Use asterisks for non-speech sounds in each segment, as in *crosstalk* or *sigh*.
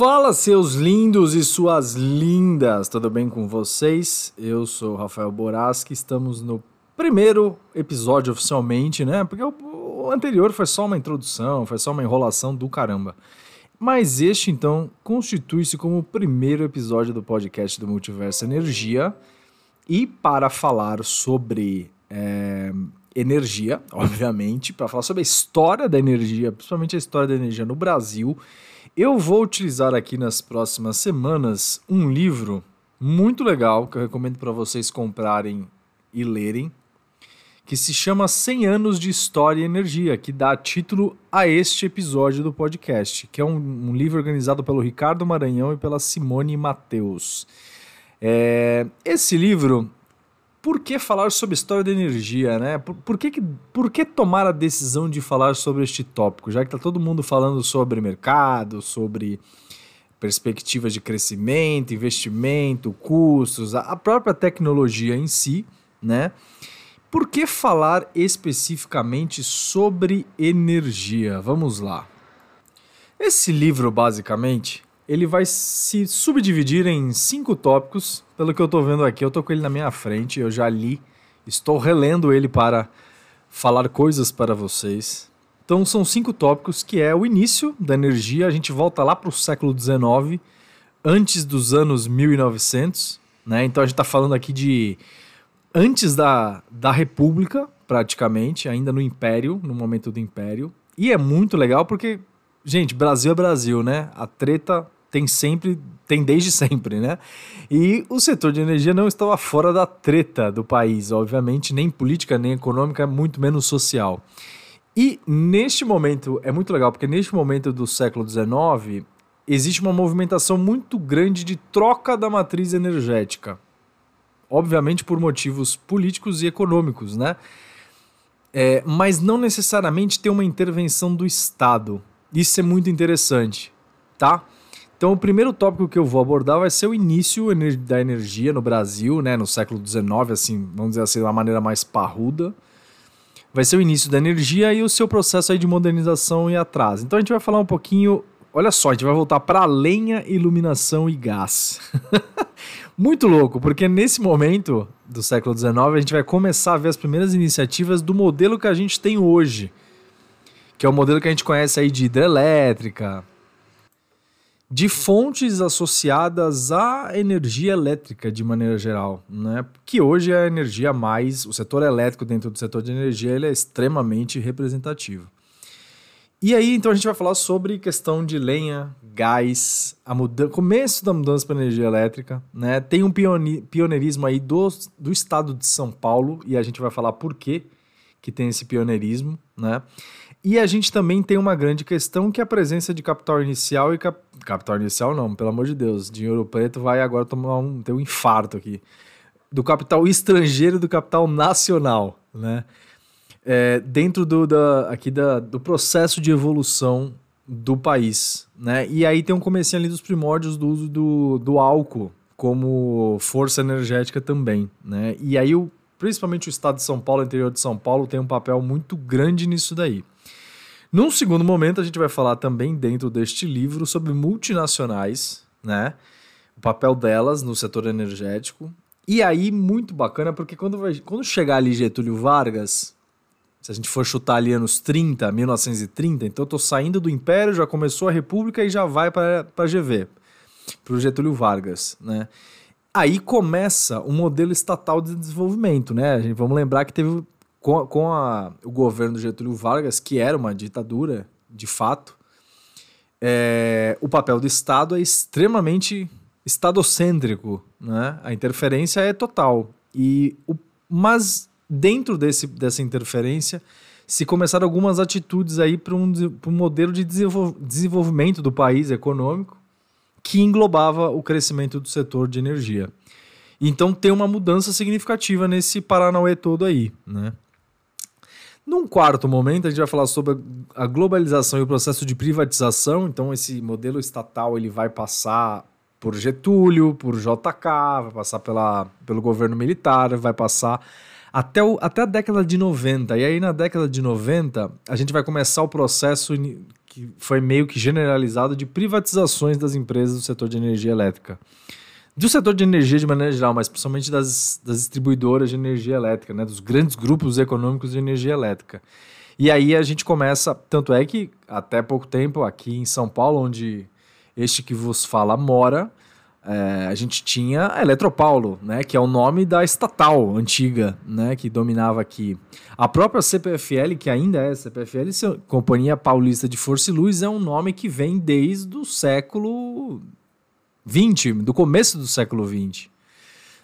Fala, seus lindos e suas lindas, tudo bem com vocês? Eu sou Rafael Boraski, estamos no primeiro episódio oficialmente, né? Porque o, o anterior foi só uma introdução, foi só uma enrolação do caramba. Mas este, então, constitui-se como o primeiro episódio do podcast do Multiverso Energia. E para falar sobre é, energia, *laughs* obviamente, para falar sobre a história da energia, principalmente a história da energia no Brasil eu vou utilizar aqui nas próximas semanas um livro muito legal que eu recomendo para vocês comprarem e lerem, que se chama 100 anos de história e energia, que dá título a este episódio do podcast, que é um, um livro organizado pelo Ricardo Maranhão e pela Simone Mateus. É, esse livro por que falar sobre história da energia, né? Por, por, que, por que tomar a decisão de falar sobre este tópico, já que está todo mundo falando sobre mercado, sobre perspectivas de crescimento, investimento, custos, a própria tecnologia em si, né? Por que falar especificamente sobre energia? Vamos lá. Esse livro, basicamente, ele vai se subdividir em cinco tópicos. Pelo que eu estou vendo aqui, eu estou com ele na minha frente, eu já li, estou relendo ele para falar coisas para vocês. Então são cinco tópicos que é o início da energia, a gente volta lá para o século XIX, antes dos anos 1900, né? Então a gente está falando aqui de antes da, da República, praticamente, ainda no Império, no momento do Império. E é muito legal porque, gente, Brasil é Brasil, né? A treta tem sempre, tem desde sempre, né? E o setor de energia não estava fora da treta do país, obviamente, nem política, nem econômica, muito menos social. E neste momento, é muito legal, porque neste momento do século XIX, existe uma movimentação muito grande de troca da matriz energética. Obviamente por motivos políticos e econômicos, né? É, mas não necessariamente tem uma intervenção do Estado. Isso é muito interessante, tá? Então, o primeiro tópico que eu vou abordar vai ser o início da energia no Brasil, né, no século XIX, assim, vamos dizer assim, uma maneira mais parruda. Vai ser o início da energia e o seu processo aí de modernização e atraso. Então, a gente vai falar um pouquinho. Olha só, a gente vai voltar para lenha, iluminação e gás. *laughs* Muito louco, porque nesse momento do século XIX a gente vai começar a ver as primeiras iniciativas do modelo que a gente tem hoje, que é o modelo que a gente conhece aí de hidrelétrica, de fontes associadas à energia elétrica de maneira geral, né? Que hoje é a energia mais, o setor elétrico dentro do setor de energia ele é extremamente representativo. E aí então a gente vai falar sobre questão de lenha, gás, a mudança, começo da mudança para energia elétrica, né? Tem um pioneirismo aí do, do estado de São Paulo e a gente vai falar por quê que tem esse pioneirismo, né? E a gente também tem uma grande questão que é a presença de capital inicial e cap... capital inicial não, pelo amor de Deus, dinheiro preto vai agora tomar um ter um infarto aqui do capital estrangeiro e do capital nacional, né? É, dentro do, da, aqui da, do processo de evolução do país, né? E aí tem um comecinho ali dos primórdios do uso do, do álcool como força energética também, né? E aí o, principalmente o estado de São Paulo, o interior de São Paulo, tem um papel muito grande nisso daí. Num segundo momento, a gente vai falar também dentro deste livro sobre multinacionais, né? O papel delas no setor energético. E aí, muito bacana, porque quando, vai, quando chegar ali Getúlio Vargas, se a gente for chutar ali anos 30, 1930, então eu tô saindo do Império, já começou a República e já vai para a GV, para o Getúlio Vargas, né? Aí começa o modelo estatal de desenvolvimento, né? A gente, vamos lembrar que teve com, com a, o governo do Getúlio Vargas, que era uma ditadura, de fato, é, o papel do Estado é extremamente estadocêntrico, né? A interferência é total. E o, mas dentro desse, dessa interferência se começaram algumas atitudes aí para um, um modelo de desenvolvimento do país econômico que englobava o crescimento do setor de energia. Então tem uma mudança significativa nesse Paranauê todo aí, né? Num quarto momento, a gente vai falar sobre a globalização e o processo de privatização. Então, esse modelo estatal ele vai passar por Getúlio, por JK, vai passar pela, pelo governo militar, vai passar até, o, até a década de 90. E aí, na década de 90, a gente vai começar o processo que foi meio que generalizado de privatizações das empresas do setor de energia elétrica. Do setor de energia de maneira geral, mas principalmente das, das distribuidoras de energia elétrica, né, dos grandes grupos econômicos de energia elétrica. E aí a gente começa, tanto é que até pouco tempo aqui em São Paulo, onde este que vos fala mora, é, a gente tinha a Eletropaulo, né, que é o nome da estatal antiga, né, que dominava aqui. A própria CPFL, que ainda é CPFL, Companhia Paulista de Força e Luz, é um nome que vem desde o século 20, do começo do século 20.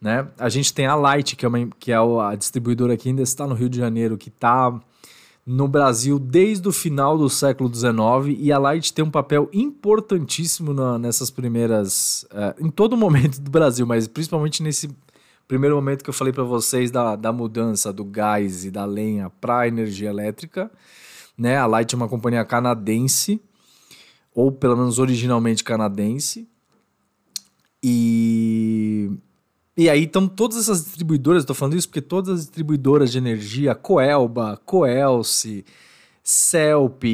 Né? A gente tem a Light, que é, uma, que é a distribuidora que ainda está no Rio de Janeiro, que está no Brasil desde o final do século XIX e a Light tem um papel importantíssimo na, nessas primeiras. Uh, em todo *laughs* momento do Brasil, mas principalmente nesse primeiro momento que eu falei para vocês da, da mudança do gás e da lenha para a energia elétrica. Né? A Light é uma companhia canadense, ou pelo menos originalmente canadense. E e aí estão todas essas distribuidoras, estou falando isso porque todas as distribuidoras de energia, Coelba, Coelce, Celp,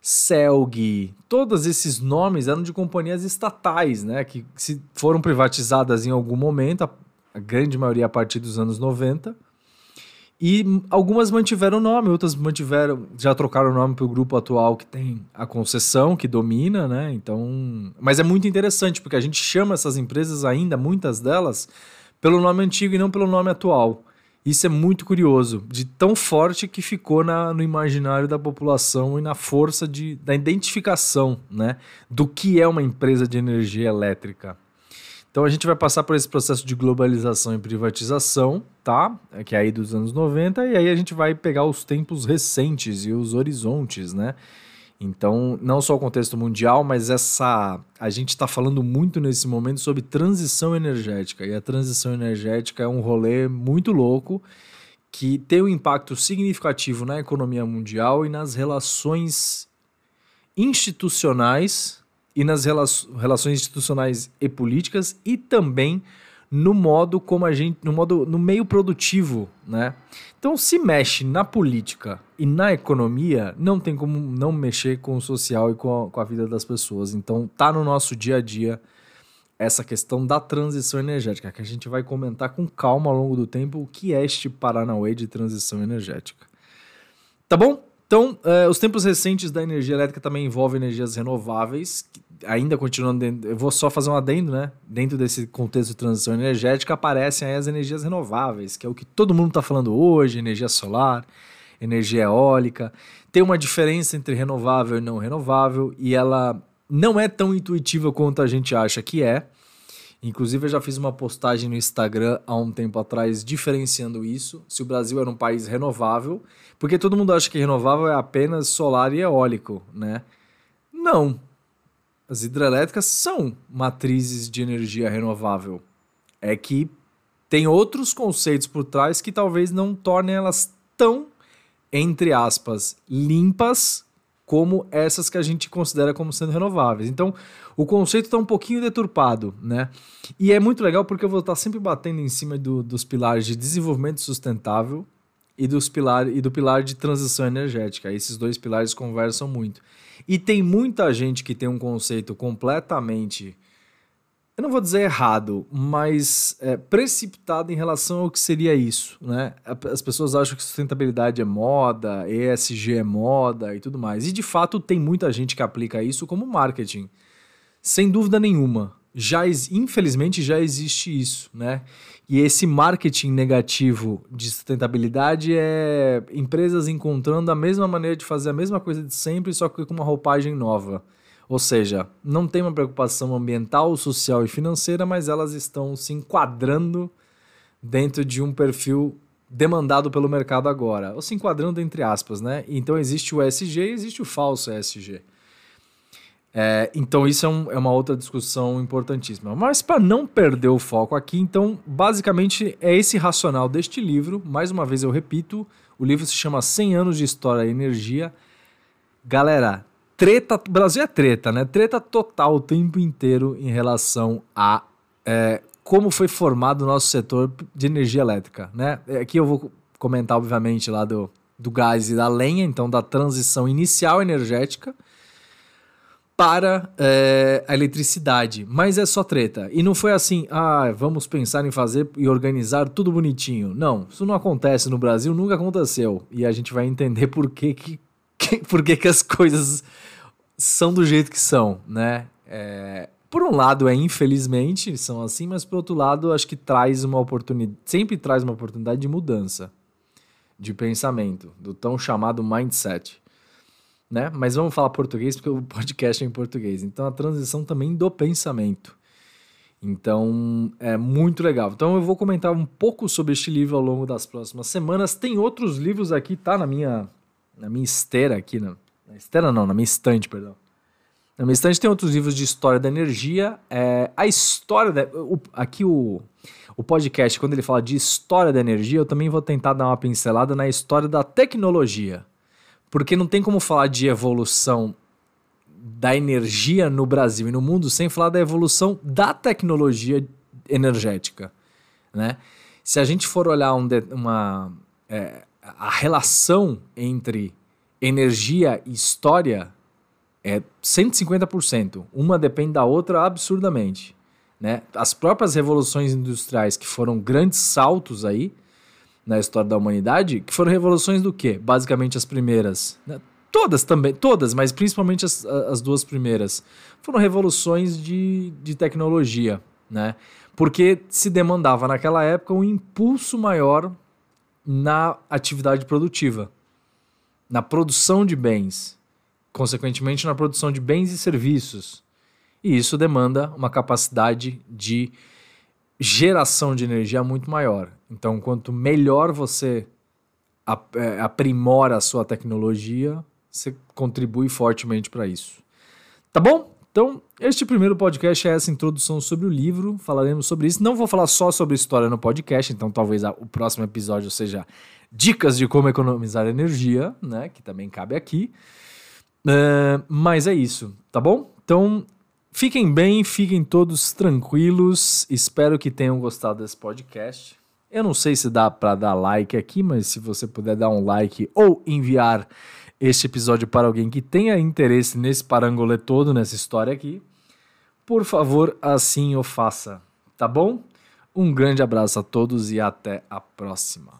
Celg, todos esses nomes eram de companhias estatais, né, que se foram privatizadas em algum momento, a grande maioria a partir dos anos 90. E algumas mantiveram o nome, outras mantiveram, já trocaram o nome para o grupo atual que tem a concessão, que domina, né? Então. Mas é muito interessante, porque a gente chama essas empresas ainda, muitas delas, pelo nome antigo e não pelo nome atual. Isso é muito curioso, de tão forte que ficou na, no imaginário da população e na força de, da identificação né, do que é uma empresa de energia elétrica. Então a gente vai passar por esse processo de globalização e privatização, tá? Que é aí dos anos 90, e aí a gente vai pegar os tempos recentes e os horizontes, né? Então, não só o contexto mundial, mas essa. A gente está falando muito nesse momento sobre transição energética. E a transição energética é um rolê muito louco que tem um impacto significativo na economia mundial e nas relações institucionais e nas rela relações institucionais e políticas e também no modo como a gente, no modo no meio produtivo, né? Então, se mexe na política e na economia, não tem como não mexer com o social e com a, com a vida das pessoas. Então, tá no nosso dia a dia essa questão da transição energética, que a gente vai comentar com calma ao longo do tempo o que é este Paranauê de transição energética. Tá bom? Então, eh, os tempos recentes da energia elétrica também envolvem energias renováveis, ainda continuando dentro, eu vou só fazer um adendo, né? Dentro desse contexto de transição energética aparecem as energias renováveis, que é o que todo mundo está falando hoje, energia solar, energia eólica. Tem uma diferença entre renovável e não renovável e ela não é tão intuitiva quanto a gente acha que é. Inclusive, eu já fiz uma postagem no Instagram há um tempo atrás diferenciando isso. Se o Brasil era um país renovável, porque todo mundo acha que renovável é apenas solar e eólico, né? Não, as hidrelétricas são matrizes de energia renovável. É que tem outros conceitos por trás que talvez não tornem elas tão, entre aspas, limpas como essas que a gente considera como sendo renováveis. Então, o conceito está um pouquinho deturpado, né? E é muito legal porque eu vou estar sempre batendo em cima do, dos pilares de desenvolvimento sustentável e, dos pilar, e do pilar de transição energética. Esses dois pilares conversam muito. E tem muita gente que tem um conceito completamente, eu não vou dizer errado, mas é, precipitado em relação ao que seria isso. Né? As pessoas acham que sustentabilidade é moda, ESG é moda e tudo mais. E de fato tem muita gente que aplica isso como marketing. Sem dúvida nenhuma. Já, infelizmente já existe isso, né? E esse marketing negativo de sustentabilidade é empresas encontrando a mesma maneira de fazer a mesma coisa de sempre, só que com uma roupagem nova. Ou seja, não tem uma preocupação ambiental, social e financeira, mas elas estão se enquadrando dentro de um perfil demandado pelo mercado agora. Ou se enquadrando entre aspas, né? Então existe o ESG e existe o falso ESG. É, então, isso é, um, é, uma outra discussão importantíssima. Mas, para não perder o foco aqui, então, basicamente é esse racional deste livro. Mais uma vez eu repito: o livro se chama 100 Anos de História e Energia. Galera, treta. Brasil é treta, né? Treta total o tempo inteiro em relação a é, como foi formado o nosso setor de energia elétrica, né? Aqui eu vou comentar, obviamente, lá do, do gás e da lenha, então da transição inicial energética para é, a eletricidade. Mas é só treta. E não foi assim, ah, vamos pensar em fazer e organizar tudo bonitinho. Não, isso não acontece no Brasil, nunca aconteceu. E a gente vai entender *laughs* por que, que, que por que, que as coisas são do jeito que são, né? É, por um lado, é infelizmente, são assim, mas por outro lado, acho que traz uma oportunidade, sempre traz uma oportunidade de mudança de pensamento, do tão chamado mindset né? Mas vamos falar português porque o podcast é em português. Então a transição também do pensamento. Então é muito legal. Então eu vou comentar um pouco sobre este livro ao longo das próximas semanas. Tem outros livros aqui, tá na minha na minha esteira aqui, na, na esteira não, na minha estante, perdão. Na minha estante tem outros livros de história da energia. É, a história da, o, aqui o o podcast quando ele fala de história da energia, eu também vou tentar dar uma pincelada na história da tecnologia. Porque não tem como falar de evolução da energia no Brasil e no mundo sem falar da evolução da tecnologia energética, né? Se a gente for olhar um de, uma, é, a relação entre energia e história é 150%. Uma depende da outra absurdamente. Né? As próprias revoluções industriais, que foram grandes saltos aí, na história da humanidade, que foram revoluções do quê? Basicamente as primeiras. Né? Todas também, todas, mas principalmente as, as duas primeiras. Foram revoluções de, de tecnologia, né? Porque se demandava naquela época um impulso maior na atividade produtiva, na produção de bens, consequentemente na produção de bens e serviços. E isso demanda uma capacidade de geração de energia muito maior. Então, quanto melhor você é, aprimora a sua tecnologia, você contribui fortemente para isso. Tá bom? Então, este primeiro podcast é essa introdução sobre o livro. Falaremos sobre isso. Não vou falar só sobre história no podcast, então talvez o próximo episódio seja dicas de como economizar energia, né? Que também cabe aqui. Uh, mas é isso, tá bom? Então, Fiquem bem, fiquem todos tranquilos. Espero que tenham gostado desse podcast. Eu não sei se dá para dar like aqui, mas se você puder dar um like ou enviar este episódio para alguém que tenha interesse nesse parangolê todo, nessa história aqui, por favor, assim o faça, tá bom? Um grande abraço a todos e até a próxima.